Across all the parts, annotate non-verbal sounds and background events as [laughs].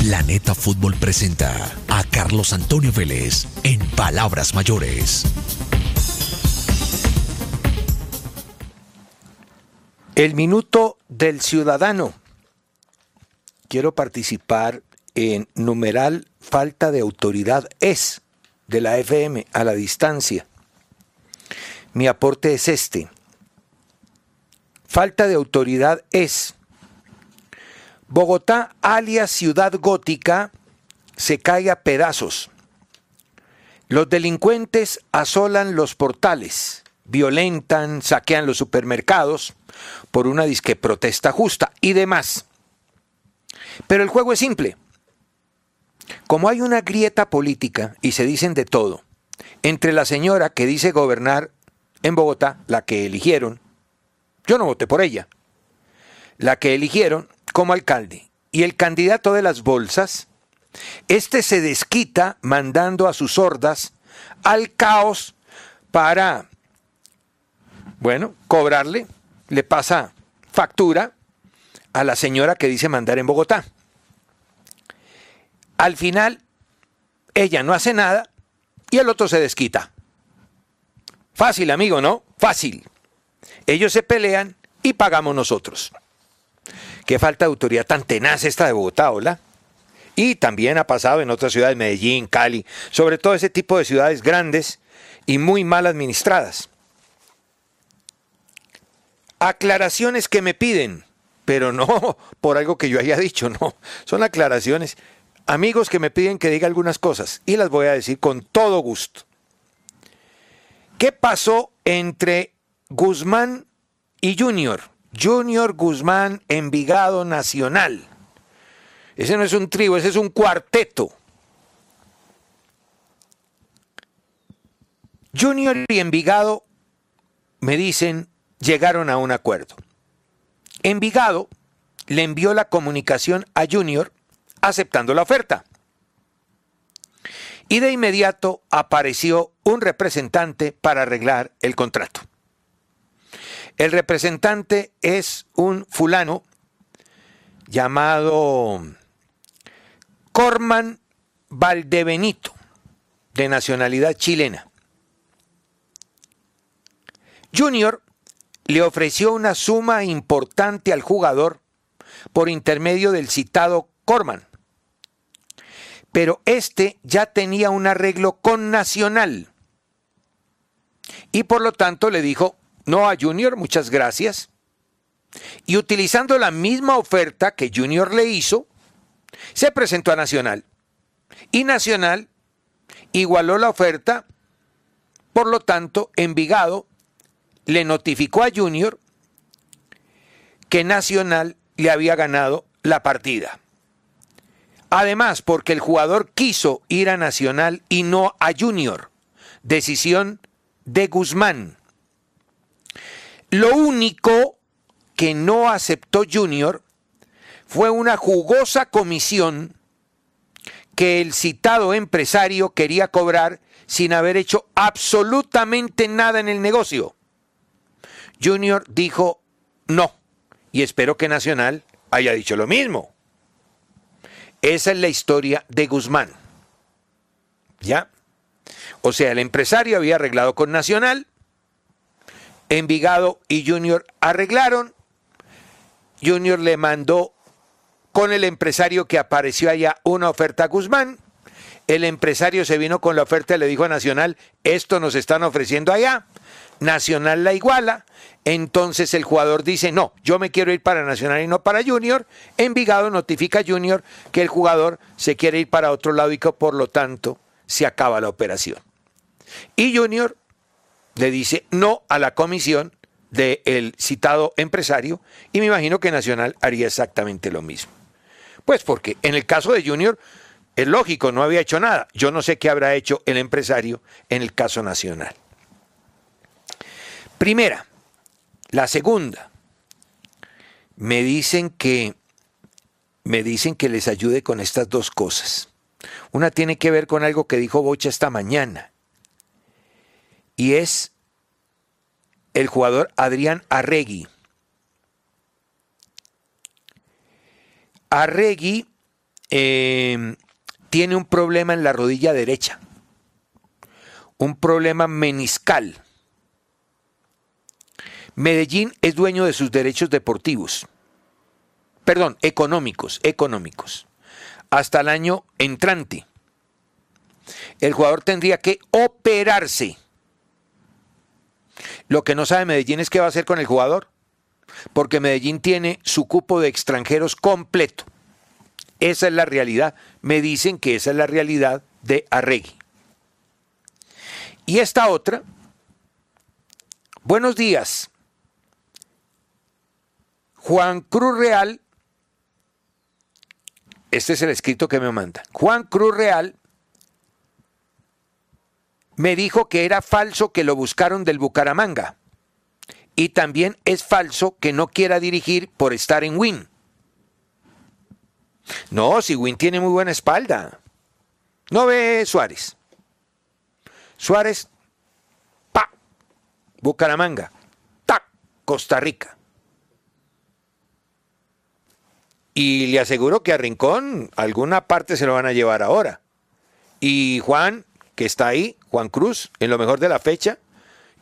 Planeta Fútbol presenta a Carlos Antonio Vélez en Palabras Mayores. El minuto del ciudadano. Quiero participar en numeral falta de autoridad es de la FM a la distancia. Mi aporte es este. Falta de autoridad es Bogotá, alias ciudad gótica, se cae a pedazos. Los delincuentes asolan los portales, violentan, saquean los supermercados por una disque protesta justa y demás. Pero el juego es simple. Como hay una grieta política y se dicen de todo, entre la señora que dice gobernar en Bogotá, la que eligieron, yo no voté por ella, la que eligieron como alcalde y el candidato de las bolsas, este se desquita mandando a sus hordas al caos para, bueno, cobrarle, le pasa factura a la señora que dice mandar en Bogotá. Al final, ella no hace nada y el otro se desquita. Fácil, amigo, ¿no? Fácil. Ellos se pelean y pagamos nosotros. Qué falta de autoridad tan tenaz esta de Bogotá, ¿hola? Y también ha pasado en otras ciudades, Medellín, Cali, sobre todo ese tipo de ciudades grandes y muy mal administradas. Aclaraciones que me piden, pero no [laughs] por algo que yo haya dicho, no. Son aclaraciones. Amigos que me piden que diga algunas cosas y las voy a decir con todo gusto. ¿Qué pasó entre Guzmán y Junior? Junior Guzmán Envigado Nacional. Ese no es un trío, ese es un cuarteto. Junior y Envigado, me dicen, llegaron a un acuerdo. Envigado le envió la comunicación a Junior aceptando la oferta. Y de inmediato apareció un representante para arreglar el contrato. El representante es un fulano llamado Corman Valdebenito, de nacionalidad chilena. Junior le ofreció una suma importante al jugador por intermedio del citado Corman. Pero este ya tenía un arreglo con Nacional. Y por lo tanto le dijo, no a Junior, muchas gracias. Y utilizando la misma oferta que Junior le hizo, se presentó a Nacional. Y Nacional igualó la oferta, por lo tanto, Envigado le notificó a Junior que Nacional le había ganado la partida. Además, porque el jugador quiso ir a Nacional y no a Junior. Decisión de Guzmán. Lo único que no aceptó Junior fue una jugosa comisión que el citado empresario quería cobrar sin haber hecho absolutamente nada en el negocio. Junior dijo no, y espero que Nacional haya dicho lo mismo. Esa es la historia de Guzmán. ¿Ya? O sea, el empresario había arreglado con Nacional, Envigado y Junior arreglaron, Junior le mandó con el empresario que apareció allá una oferta a Guzmán, el empresario se vino con la oferta y le dijo a Nacional, esto nos están ofreciendo allá, Nacional la iguala, entonces el jugador dice, no, yo me quiero ir para Nacional y no para Junior, Envigado notifica a Junior que el jugador se quiere ir para otro lado y que por lo tanto se acaba la operación. Y Junior le dice no a la comisión del citado empresario y me imagino que Nacional haría exactamente lo mismo. Pues porque en el caso de Junior es lógico, no había hecho nada. Yo no sé qué habrá hecho el empresario en el caso nacional. Primera. La segunda. Me dicen que me dicen que les ayude con estas dos cosas. Una tiene que ver con algo que dijo Bocha esta mañana. Y es el jugador Adrián Arregui. Arregui eh, tiene un problema en la rodilla derecha, un problema meniscal. Medellín es dueño de sus derechos deportivos, perdón, económicos, económicos, hasta el año entrante. El jugador tendría que operarse. Lo que no sabe Medellín es qué va a hacer con el jugador, porque Medellín tiene su cupo de extranjeros completo. Esa es la realidad. Me dicen que esa es la realidad de Arregui. Y esta otra, buenos días. Juan Cruz Real, este es el escrito que me manda. Juan Cruz Real me dijo que era falso que lo buscaron del Bucaramanga. Y también es falso que no quiera dirigir por estar en Win. No, si Win tiene muy buena espalda. No ve Suárez. Suárez, pa, Bucaramanga, ta, Costa Rica. Y le aseguro que a Rincón alguna parte se lo van a llevar ahora. Y Juan, que está ahí, Juan Cruz, en lo mejor de la fecha,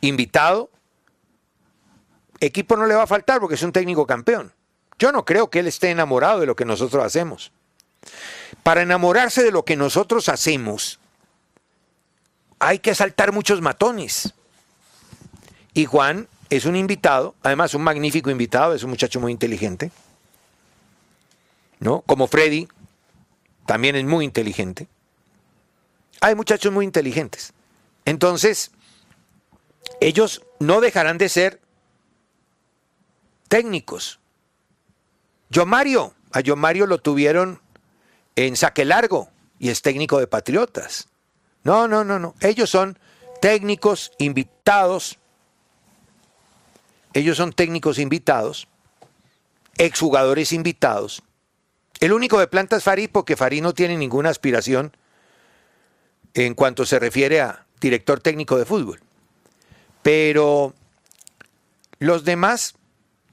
invitado, equipo no le va a faltar porque es un técnico campeón. Yo no creo que él esté enamorado de lo que nosotros hacemos. Para enamorarse de lo que nosotros hacemos, hay que saltar muchos matones. Y Juan es un invitado, además un magnífico invitado, es un muchacho muy inteligente. ¿No? Como Freddy, también es muy inteligente. Hay muchachos muy inteligentes. Entonces, ellos no dejarán de ser técnicos. Yo Mario, a Yo Mario lo tuvieron en saque largo y es técnico de Patriotas. No, no, no, no. Ellos son técnicos invitados. Ellos son técnicos invitados, exjugadores invitados. El único de planta es Farid porque Farid no tiene ninguna aspiración en cuanto se refiere a director técnico de fútbol. Pero los demás,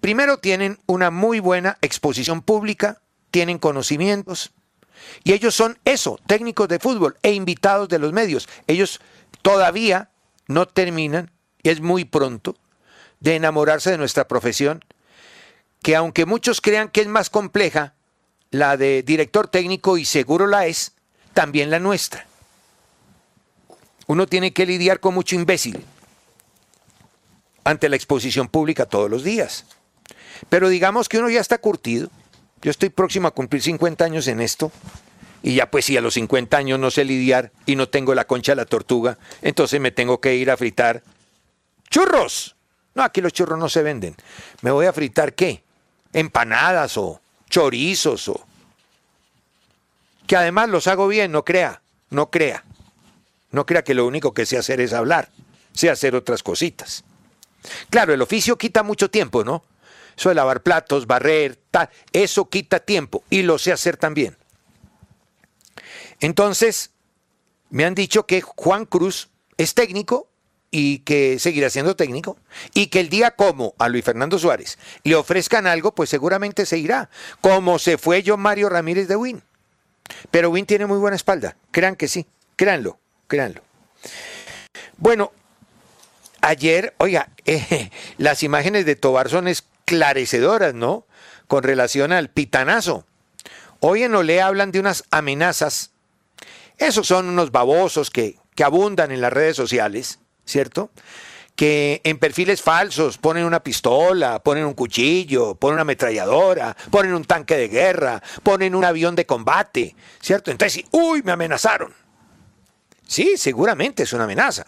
primero tienen una muy buena exposición pública, tienen conocimientos, y ellos son eso, técnicos de fútbol e invitados de los medios. Ellos todavía no terminan, y es muy pronto, de enamorarse de nuestra profesión, que aunque muchos crean que es más compleja, la de director técnico, y seguro la es, también la nuestra. Uno tiene que lidiar con mucho imbécil ante la exposición pública todos los días. Pero digamos que uno ya está curtido. Yo estoy próximo a cumplir 50 años en esto. Y ya pues si a los 50 años no sé lidiar y no tengo la concha de la tortuga, entonces me tengo que ir a fritar churros. No, aquí los churros no se venden. ¿Me voy a fritar qué? Empanadas o chorizos o... Que además los hago bien, no crea, no crea. No crea que lo único que sé hacer es hablar, sé hacer otras cositas. Claro, el oficio quita mucho tiempo, ¿no? Eso de lavar platos, barrer, tal, eso quita tiempo y lo sé hacer también. Entonces, me han dicho que Juan Cruz es técnico y que seguirá siendo técnico, y que el día como a Luis Fernando Suárez le ofrezcan algo, pues seguramente se irá, como se fue yo Mario Ramírez de Win. Pero Win tiene muy buena espalda, crean que sí, créanlo, créanlo. Bueno, ayer, oiga, [laughs] eh, las imágenes de Tobar son esclarecedoras, ¿no? Con relación al pitanazo. Hoy en Olé hablan de unas amenazas. Esos son unos babosos que, que abundan en las redes sociales ¿cierto? que en perfiles falsos ponen una pistola, ponen un cuchillo, ponen una ametralladora, ponen un tanque de guerra, ponen un avión de combate, ¿cierto? Entonces, uy, me amenazaron. Sí, seguramente es una amenaza.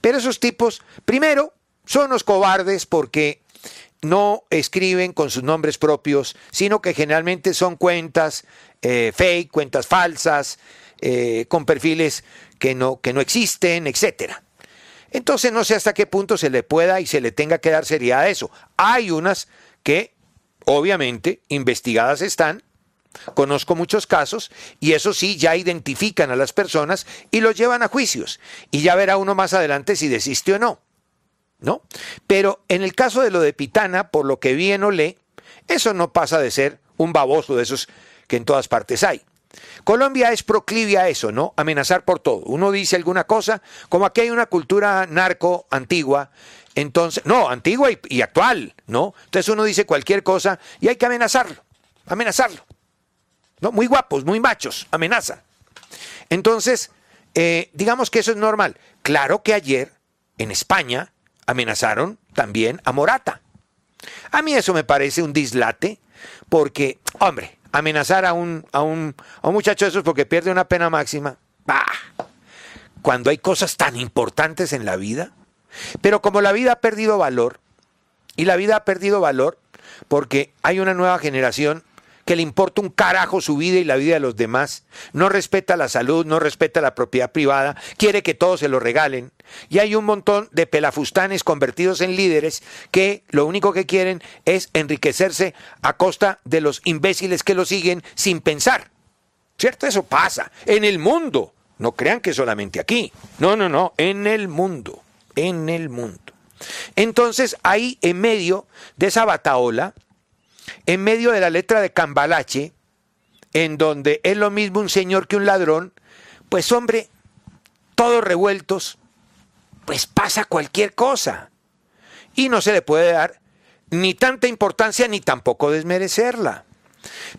Pero esos tipos, primero, son los cobardes porque no escriben con sus nombres propios, sino que generalmente son cuentas eh, fake, cuentas falsas, eh, con perfiles que no, que no existen, etcétera. Entonces no sé hasta qué punto se le pueda y se le tenga que dar seriedad a eso. Hay unas que obviamente investigadas están, conozco muchos casos y eso sí ya identifican a las personas y los llevan a juicios y ya verá uno más adelante si desiste o no. ¿No? Pero en el caso de lo de Pitana, por lo que vi en Olé, eso no pasa de ser un baboso de esos que en todas partes hay. Colombia es proclive a eso, ¿no? Amenazar por todo. Uno dice alguna cosa, como aquí hay una cultura narco antigua, entonces, no, antigua y, actual, ¿no? Entonces uno dice cualquier cosa y hay que amenazarlo, amenazarlo. ¿No? Muy guapos, muy machos, amenaza. Entonces, eh, digamos que eso es normal. Claro que ayer, en España, amenazaron también a Morata. A mí eso me parece un dislate, porque, hombre, amenazar a un, a un, a un muchacho de esos porque pierde una pena máxima. Bah, cuando hay cosas tan importantes en la vida. Pero como la vida ha perdido valor, y la vida ha perdido valor porque hay una nueva generación que le importa un carajo su vida y la vida de los demás, no respeta la salud, no respeta la propiedad privada, quiere que todos se lo regalen. Y hay un montón de pelafustanes convertidos en líderes que lo único que quieren es enriquecerse a costa de los imbéciles que lo siguen sin pensar. ¿Cierto? Eso pasa en el mundo. No crean que solamente aquí. No, no, no, en el mundo. En el mundo. Entonces, ahí en medio de esa bataola, en medio de la letra de Cambalache, en donde es lo mismo un señor que un ladrón, pues hombre, todos revueltos, pues pasa cualquier cosa. Y no se le puede dar ni tanta importancia ni tampoco desmerecerla.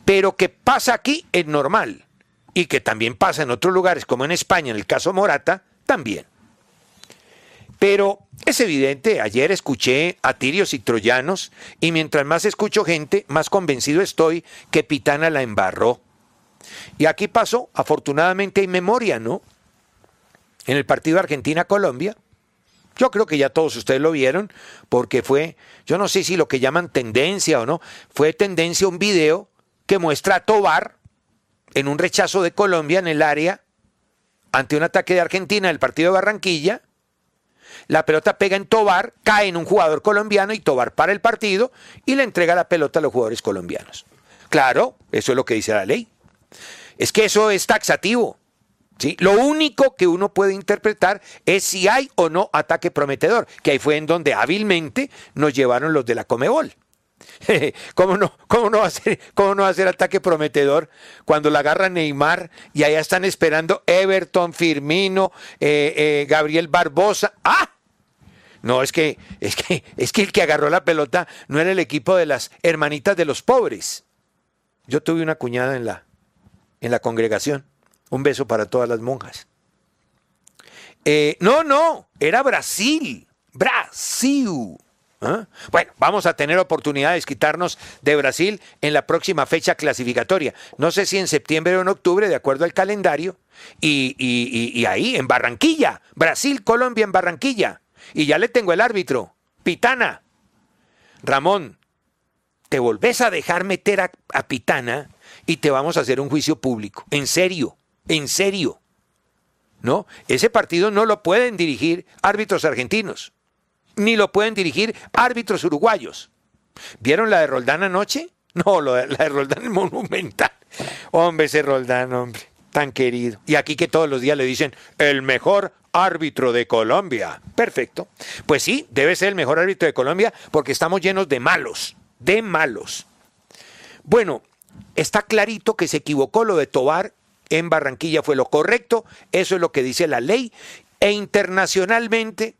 Pero que pasa aquí es normal. Y que también pasa en otros lugares, como en España, en el caso Morata, también. Pero es evidente, ayer escuché a tirios y troyanos y mientras más escucho gente, más convencido estoy que Pitana la embarró. Y aquí pasó, afortunadamente hay memoria, ¿no? En el partido Argentina-Colombia. Yo creo que ya todos ustedes lo vieron, porque fue, yo no sé si lo que llaman tendencia o no, fue tendencia un video que muestra a Tobar en un rechazo de Colombia en el área ante un ataque de Argentina del partido de Barranquilla la pelota pega en Tobar, cae en un jugador colombiano y Tobar para el partido y le entrega la pelota a los jugadores colombianos. Claro, eso es lo que dice la ley. Es que eso es taxativo. ¿sí? Lo único que uno puede interpretar es si hay o no ataque prometedor, que ahí fue en donde hábilmente nos llevaron los de la Comebol. [laughs] ¿Cómo no, cómo, no va a ser, ¿Cómo no ataque prometedor cuando la agarra Neymar y allá están esperando Everton, Firmino, eh, eh, Gabriel Barbosa? ¡Ah! No, es que, es que, es que el que agarró la pelota no era el equipo de las hermanitas de los pobres. Yo tuve una cuñada en la, en la congregación. Un beso para todas las monjas. Eh, no, no, era Brasil. Brasil. ¿Ah? Bueno, vamos a tener oportunidad de quitarnos de Brasil en la próxima fecha clasificatoria. No sé si en septiembre o en octubre, de acuerdo al calendario. Y, y ahí, en Barranquilla. Brasil, Colombia, en Barranquilla. Y ya le tengo el árbitro. Pitana. Ramón, te volvés a dejar meter a, Pitana y te vamos a hacer un juicio público. En serio, en serio. ¿No? Ese partido no lo pueden dirigir árbitros argentinos, ni lo pueden dirigir árbitros uruguayos. ¿Vieron la de Roldán anoche? [laughs] No, la de Roldán es monumental. Hombre, ese Roldán, hombre. tan querido. Y aquí que todos los días le dicen, el mejor árbitro de Colombia. Perfecto. Pues sí, debe ser el mejor árbitro de Colombia porque estamos llenos de malos, de malos. Bueno, está clarito que se equivocó lo de Tobar en Barranquilla fue lo correcto, eso es lo que dice la ley. E internacionalmente,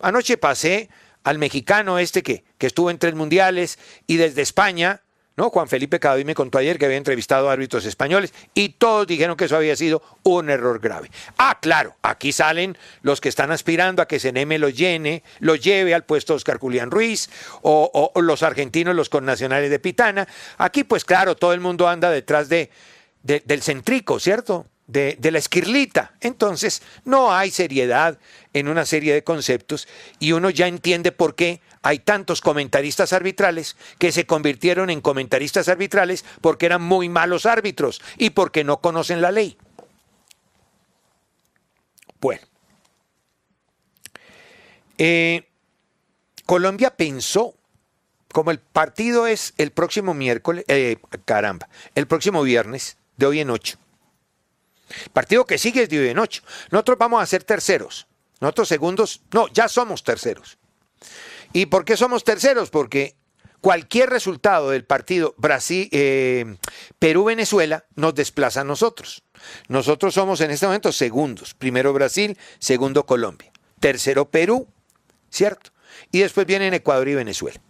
anoche pasé al mexicano este que, que estuvo en tres mundiales y desde España, ¿no? Juan Felipe Cadavid me contó ayer que había entrevistado a árbitros españoles y todos dijeron que eso había sido un error grave. Ah, claro, aquí salen los que están aspirando a que Seneme lo llene, lo lleve al puesto Oscar Julián Ruiz o, o los argentinos, los connacionales de Pitana. Aquí, pues claro, todo el mundo anda detrás de, de, del centrico, ¿cierto? De, de, la esquirlita. Entonces, no hay seriedad en una serie de conceptos y uno ya entiende por qué hay tantos comentaristas arbitrales que se convirtieron en comentaristas arbitrales porque eran muy malos árbitros y porque no conocen la ley. Bueno. Eh, Colombia pensó, como el partido es el próximo miércoles, eh, caramba, el próximo viernes, de hoy en ocho. Partido que sigue es de hoy en ocho. Nosotros vamos a ser terceros. Nosotros segundos, no, ya somos terceros. ¿Y por qué somos terceros? Porque cualquier resultado del partido Brasil, eh, Perú-Venezuela nos desplaza a nosotros. Nosotros somos en este momento segundos. Primero Brasil, segundo Colombia. Tercero Perú, ¿cierto? Y después vienen Ecuador y Venezuela.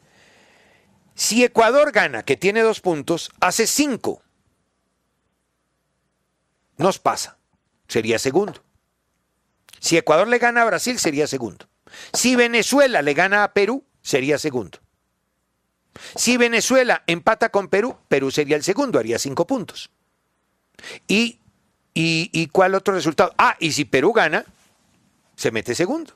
Si Ecuador gana, que tiene dos puntos, hace cinco nos pasa, sería segundo. Si Ecuador le gana a Brasil, sería segundo. Si Venezuela le gana a Perú, sería segundo. Si Venezuela empata con Perú, Perú sería el segundo, haría cinco puntos. ¿Y, y, y cuál otro resultado? Ah, y si Perú gana, se mete segundo.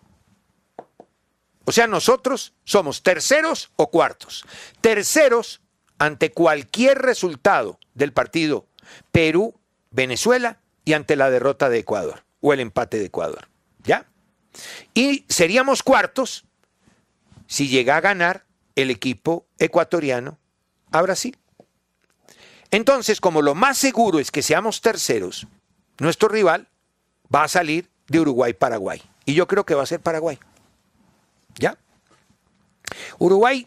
O sea, nosotros somos terceros o cuartos. Terceros ante cualquier resultado del partido Perú Venezuela y ante la derrota de Ecuador o el empate de Ecuador. ¿Ya? Y seríamos cuartos si llega a ganar el equipo ecuatoriano a Brasil. Entonces, como lo más seguro es que seamos terceros, nuestro rival va a salir de Uruguay-Paraguay. Y yo creo que va a ser Paraguay. ¿Ya? Uruguay,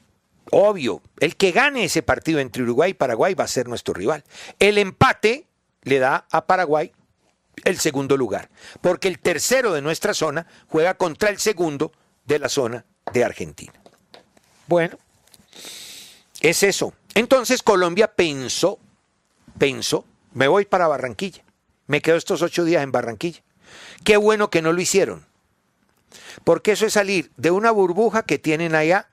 obvio, el que gane ese partido entre Uruguay y Paraguay va a ser nuestro rival. El empate le da a Paraguay el segundo lugar, porque el tercero de nuestra zona juega contra el segundo de la zona de Argentina. Bueno, es eso. Entonces Colombia pensó, pensó, me voy para Barranquilla, me quedo estos ocho días en Barranquilla. Qué bueno que no lo hicieron, porque eso es salir de una burbuja que tienen allá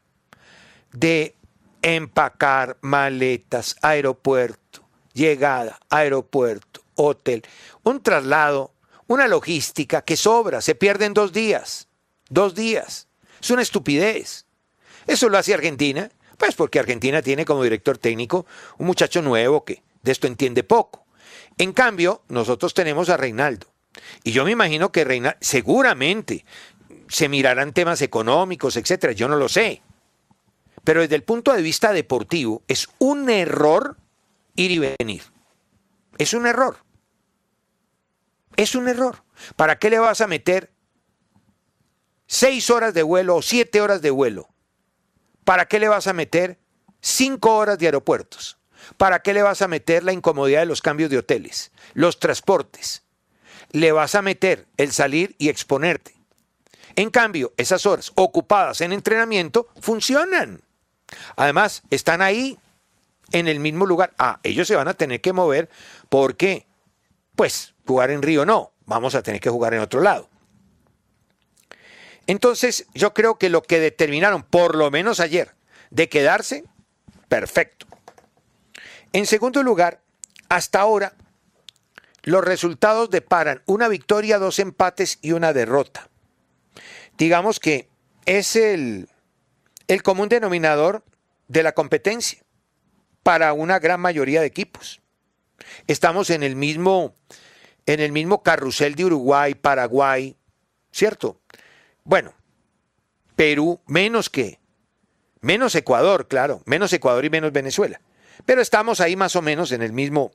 de empacar maletas, aeropuerto, llegada, aeropuerto, hotel, un traslado, una logística que sobra, se pierde en dos días, dos días. Es una estupidez. Eso lo hace Argentina, pues porque Argentina tiene como director técnico un muchacho nuevo que de esto entiende poco. En cambio, nosotros tenemos a Reinaldo. Y yo me imagino que Reinaldo, seguramente se mirarán temas económicos, etcétera, yo no lo sé. Pero desde el punto de vista deportivo, es un error ir y venir. Es un error. Es un error. ¿Para qué le vas a meter seis horas de vuelo o siete horas de vuelo? ¿Para qué le vas a meter cinco horas de aeropuertos? ¿Para qué le vas a meter la incomodidad de los cambios de hoteles, los transportes? Le vas a meter el salir y exponerte. En cambio, esas horas ocupadas en entrenamiento funcionan. Además, están ahí en el mismo lugar. Ah, ellos se van a tener que mover porque, pues, jugar en Río no, vamos a tener que jugar en otro lado. Entonces, yo creo que lo que determinaron, por lo menos ayer, de quedarse, perfecto. En segundo lugar, hasta ahora, los resultados deparan una victoria, dos empates y una derrota. Digamos que es el, el común denominador de la competencia para una gran mayoría de equipos. Estamos en el mismo, en el mismo carrusel de Uruguay, Paraguay, ¿cierto? Bueno, Perú menos que, menos Ecuador, claro, menos Ecuador y menos Venezuela. Pero estamos ahí más o menos en el mismo...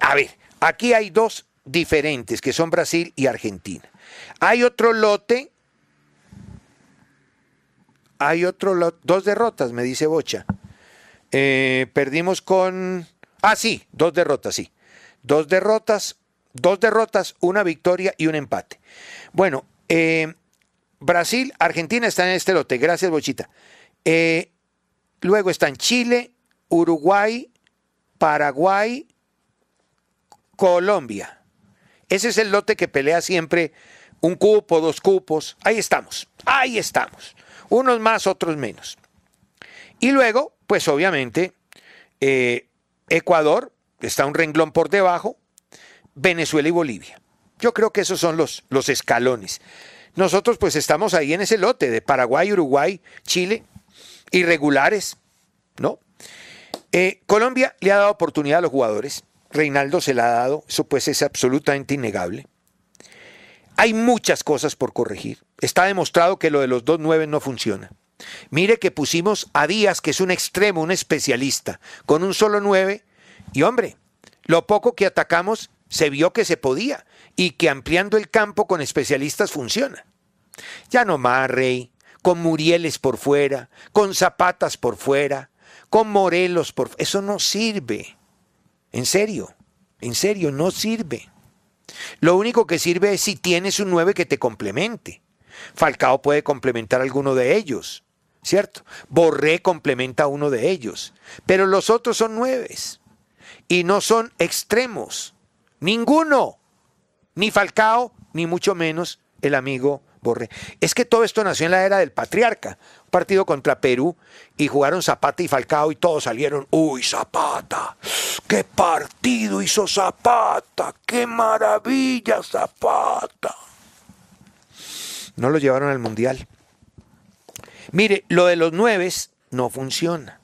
A ver, aquí hay dos diferentes, que son Brasil y Argentina. Hay otro lote, hay otro lote, dos derrotas, me dice Bocha. Eh, perdimos con... Ah, sí, dos derrotas, sí. Dos derrotas, dos derrotas, una victoria y un empate. Bueno, eh, Brasil, Argentina están en este lote. Gracias, Bochita. Eh, luego están Chile, Uruguay, Paraguay, Colombia. Ese es el lote que pelea siempre un cupo, dos cupos. Ahí estamos, ahí estamos. Unos más, otros menos. Y luego, pues obviamente, eh, Ecuador está un renglón por debajo, Venezuela y Bolivia. Yo creo que esos son los, los escalones. Nosotros pues estamos ahí en ese lote de Paraguay, Uruguay, Chile, irregulares, ¿no? Eh, Colombia le ha dado oportunidad a los jugadores, Reinaldo se la ha dado, eso pues es absolutamente innegable. Hay muchas cosas por corregir. Está demostrado que lo de los dos nueve no funciona. Mire que pusimos a Díaz, que es un extremo, un especialista, con un solo nueve, y hombre, lo poco que atacamos se vio que se podía y que ampliando el campo con especialistas funciona. Ya no más, Rey, con Murieles por fuera, con Zapatas por fuera, con Morelos por Eso no sirve. En serio, en serio, no sirve. Lo único que sirve es si tienes un 9 que te complemente. Falcao puede complementar alguno de ellos, ¿cierto? Borré complementa uno de ellos. Pero los otros son nueves. Y no son extremos. Ninguno. Ni Falcao, ni mucho menos el amigo Borré. Es que todo esto nació en la era del patriarca. Un partido contra Perú y jugaron Zapata y Falcao y todos salieron. ¡Uy, Zapata! ¡Qué partido hizo Zapata! ¡Qué maravilla Zapata! No lo llevaron al Mundial. Mire, lo de los nueves no funciona.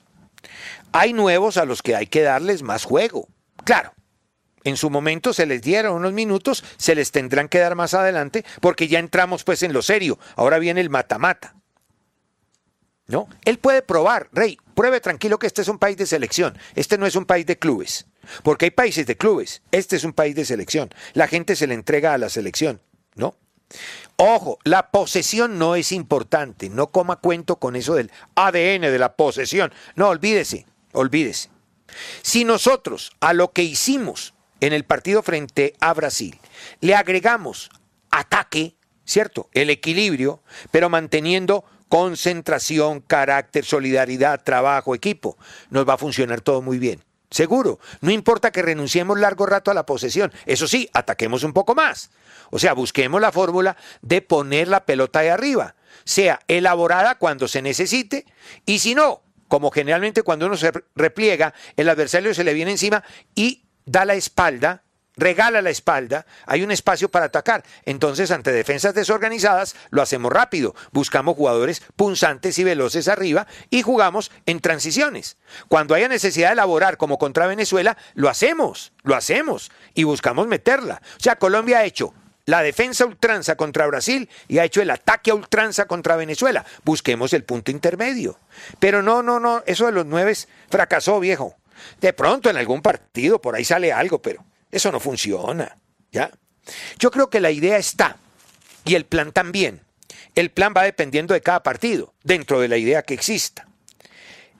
Hay nuevos a los que hay que darles más juego. Claro, en su momento se les dieron unos minutos, se les tendrán que dar más adelante, porque ya entramos pues en lo serio. Ahora viene el mata-mata. ¿No? Él puede probar, Rey, pruebe tranquilo que este es un país de selección, este no es un país de clubes, porque hay países de clubes, este es un país de selección, la gente se le entrega a la selección, ¿no? Ojo, la posesión no es importante, no coma cuento con eso del ADN de la posesión, no, olvídese, olvídese. Si nosotros a lo que hicimos en el partido frente a Brasil le agregamos ataque, ¿cierto? El equilibrio, pero manteniendo concentración, carácter, solidaridad, trabajo, equipo, nos va a funcionar todo muy bien. Seguro, no importa que renunciemos largo rato a la posesión, eso sí, ataquemos un poco más. O sea, busquemos la fórmula de poner la pelota de arriba, sea elaborada cuando se necesite y si no, como generalmente cuando uno se repliega, el adversario se le viene encima y da la espalda, regala la espalda, hay un espacio para atacar. Entonces, ante defensas desorganizadas, lo hacemos rápido. Buscamos jugadores punzantes y veloces arriba y jugamos en transiciones. Cuando haya necesidad de elaborar, como contra Venezuela, lo hacemos, lo hacemos y buscamos meterla. O sea, Colombia ha hecho la defensa ultranza contra Brasil y ha hecho el ataque a ultranza contra Venezuela. Busquemos el punto intermedio. Pero no, no, no, eso de los nueve fracasó, viejo. De pronto en algún partido por ahí sale algo, pero eso no funciona, ¿ya? Yo creo que la idea está y el plan también. El plan va dependiendo de cada partido, dentro de la idea que exista.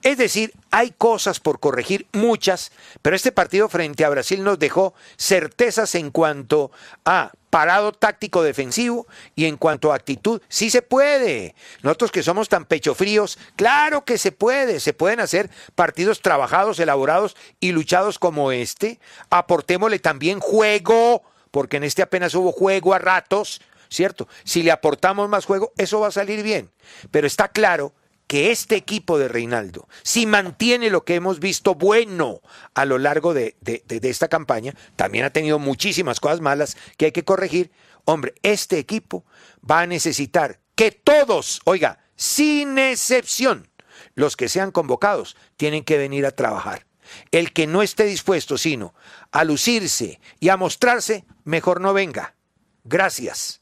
Es decir, hay cosas por corregir, muchas, pero este partido frente a Brasil nos dejó certezas en cuanto a parado táctico defensivo y en cuanto a actitud, sí se puede. Nosotros que somos tan pecho fríos, claro que se puede, se pueden hacer partidos trabajados, elaborados y luchados como este. Aportémosle también juego, porque en este apenas hubo juego a ratos, ¿cierto? Si le aportamos más juego, eso va a salir bien. Pero está claro que este equipo de Reinaldo, si mantiene lo que hemos visto bueno a lo largo de, esta campaña, también ha tenido muchísimas cosas malas que hay que corregir, hombre, este equipo va a necesitar que todos, oiga, sin excepción, los que sean convocados, tienen que venir a trabajar. El que no esté dispuesto sino a lucirse y a mostrarse, mejor no venga. Gracias.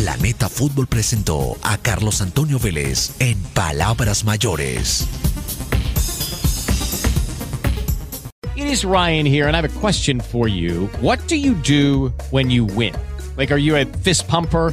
Planeta Fútbol presentó a Carlos Antonio Vélez en Palabras Mayores. It is Ryan here, and I have a question for you. What do you do when you win? Like, are you a fist pumper?